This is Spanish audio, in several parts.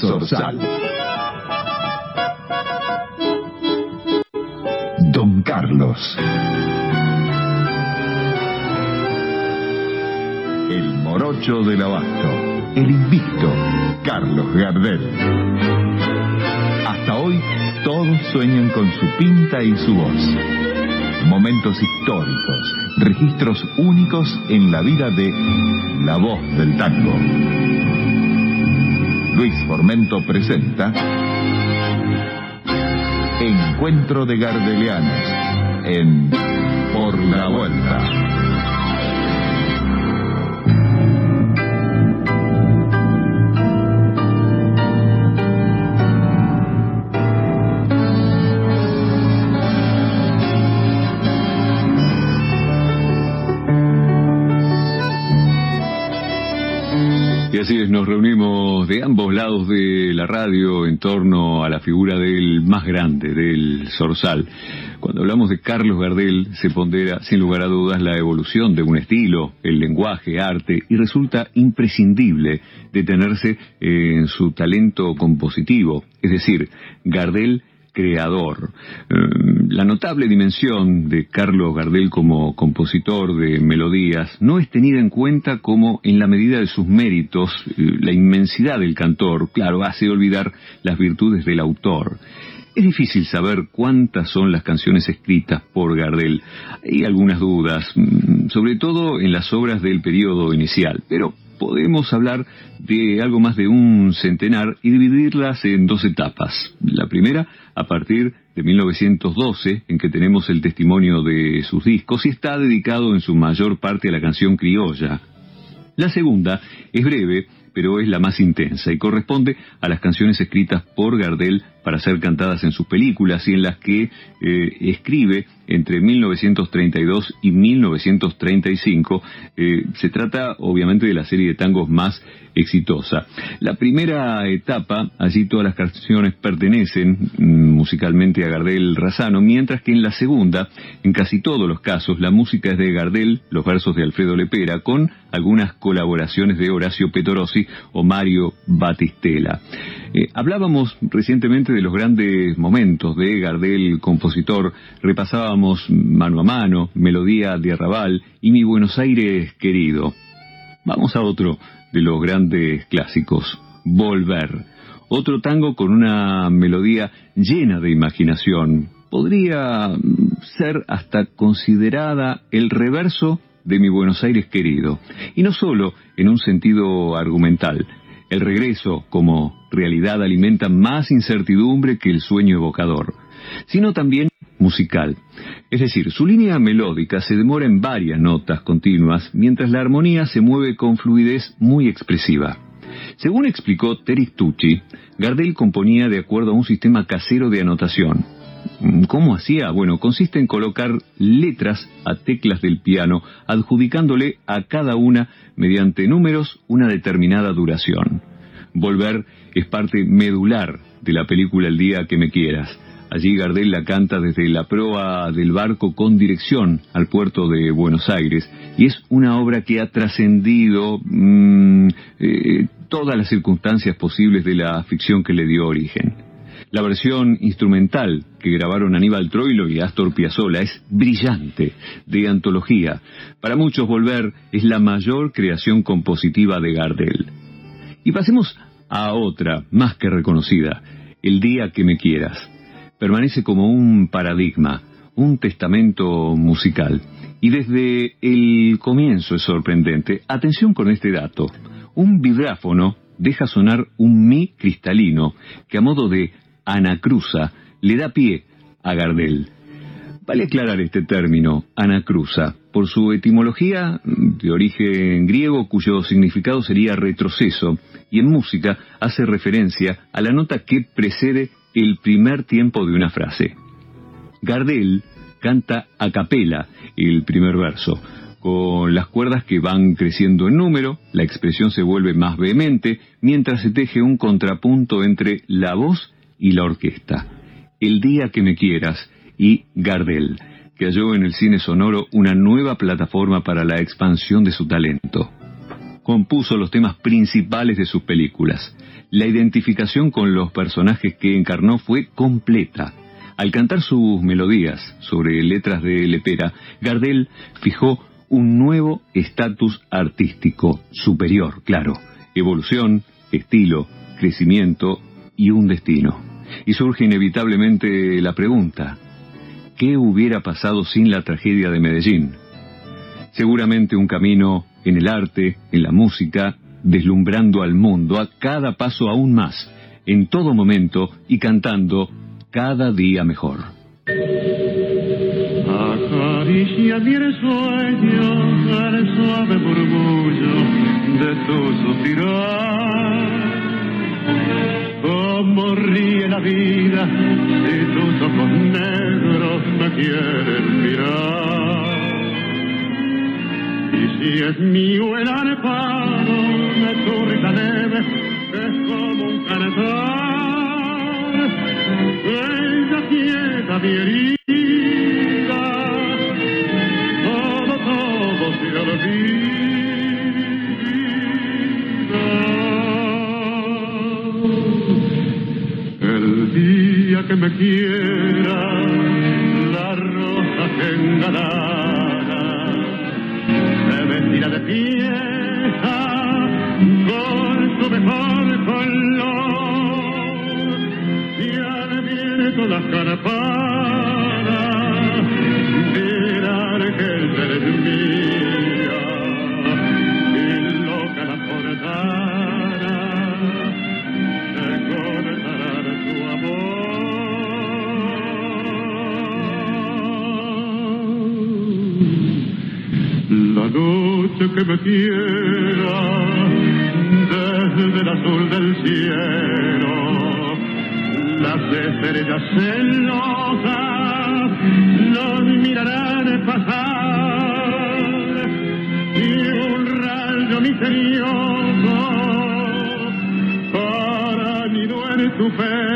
Zorzal. Don Carlos. El morocho del abasto. El invicto. Carlos Gardel. Hasta hoy todos sueñan con su pinta y su voz. Momentos históricos, registros únicos en la vida de la voz del tango. Luis Formento presenta Encuentro de Gardelianos en Por la Vuelta. Así es, nos reunimos de ambos lados de la radio en torno a la figura del más grande, del Zorzal. Cuando hablamos de Carlos Gardel, se pondera sin lugar a dudas la evolución de un estilo, el lenguaje, arte, y resulta imprescindible detenerse en su talento compositivo. Es decir, Gardel creador. Eh, la notable dimensión de Carlos Gardel como compositor de melodías no es tenida en cuenta como en la medida de sus méritos, eh, la inmensidad del cantor, claro, hace olvidar las virtudes del autor. Es difícil saber cuántas son las canciones escritas por Gardel. Hay algunas dudas, mm, sobre todo en las obras del periodo inicial, pero podemos hablar de algo más de un centenar y dividirlas en dos etapas. La primera, a partir de 1912, en que tenemos el testimonio de sus discos y está dedicado en su mayor parte a la canción criolla. La segunda es breve, pero es la más intensa y corresponde a las canciones escritas por Gardel para ser cantadas en sus películas y en las que eh, escribe entre 1932 y 1935. Eh, se trata obviamente de la serie de tangos más exitosa. La primera etapa, allí todas las canciones pertenecen mm, musicalmente a Gardel Razano, mientras que en la segunda, en casi todos los casos, la música es de Gardel, los versos de Alfredo Lepera, con algunas colaboraciones de Horacio Petorossi o Mario Batistela. Eh, hablábamos recientemente de los grandes momentos de Gardel, compositor, repasábamos mano a mano, Melodía de Arrabal y Mi Buenos Aires querido. Vamos a otro de los grandes clásicos, Volver. Otro tango con una melodía llena de imaginación. Podría ser hasta considerada el reverso de mi Buenos Aires querido. Y no solo en un sentido argumental, el regreso como realidad alimenta más incertidumbre que el sueño evocador, sino también musical. Es decir, su línea melódica se demora en varias notas continuas, mientras la armonía se mueve con fluidez muy expresiva. Según explicó Terry Tucci, Gardel componía de acuerdo a un sistema casero de anotación. ¿Cómo hacía? Bueno, consiste en colocar letras a teclas del piano, adjudicándole a cada una, mediante números, una determinada duración. Volver es parte medular de la película El día que me quieras. Allí Gardel la canta desde la proa del barco con dirección al puerto de Buenos Aires y es una obra que ha trascendido mm, eh, todas las circunstancias posibles de la ficción que le dio origen. La versión instrumental que grabaron Aníbal Troilo y Astor Piazzolla es brillante, de antología. Para muchos Volver es la mayor creación compositiva de Gardel. Y pasemos a otra, más que reconocida, El día que me quieras. Permanece como un paradigma, un testamento musical. Y desde el comienzo es sorprendente. Atención con este dato. Un vibráfono deja sonar un mi cristalino que a modo de anacruza le da pie a Gardel. Vale aclarar este término, anacruza, por su etimología de origen griego cuyo significado sería retroceso, y en música hace referencia a la nota que precede el primer tiempo de una frase. Gardel canta a capela el primer verso, con las cuerdas que van creciendo en número, la expresión se vuelve más vehemente, mientras se teje un contrapunto entre la voz y la orquesta. El día que me quieras y Gardel, que halló en el cine sonoro una nueva plataforma para la expansión de su talento. compuso los temas principales de sus películas. La identificación con los personajes que encarnó fue completa. Al cantar sus melodías sobre letras de Lepera, Gardel fijó un nuevo estatus artístico, superior, claro, evolución, estilo, crecimiento y un destino. Y surge inevitablemente la pregunta, ¿qué hubiera pasado sin la tragedia de Medellín? Seguramente un camino en el arte, en la música, deslumbrando al mundo a cada paso aún más, en todo momento y cantando cada día mejor. Sueño el suave murmullo de. Como ríe la vida si tus ojos negros me quieren mirar. Y si es mío el arpado de tu risa leve, es como un cantar. Ella quieta mi herida, me quiera, la rosa que engalana, se vestirá de pieza con su mejor color. Y al las campanas la noche que me quiera desde el azul del cielo, las estrellas celosas nos mirarán pasar y un rayo misterioso para nido en tu pelo,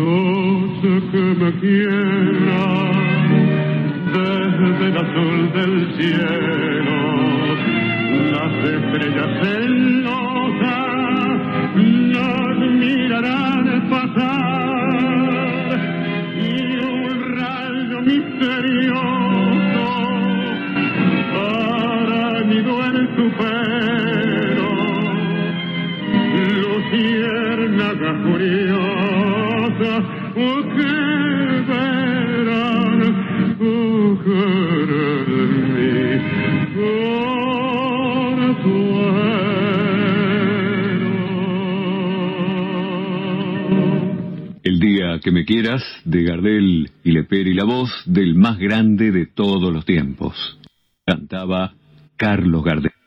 Noche que me quiera desde el azul del cielo, las estrellas celosas nos mirarán pasar y un rayo misterioso para nido en tu pelo luciérnaga curiosa, El día que me quieras, de Gardel y Leper y la voz del más grande de todos los tiempos. Cantaba Carlos Gardel.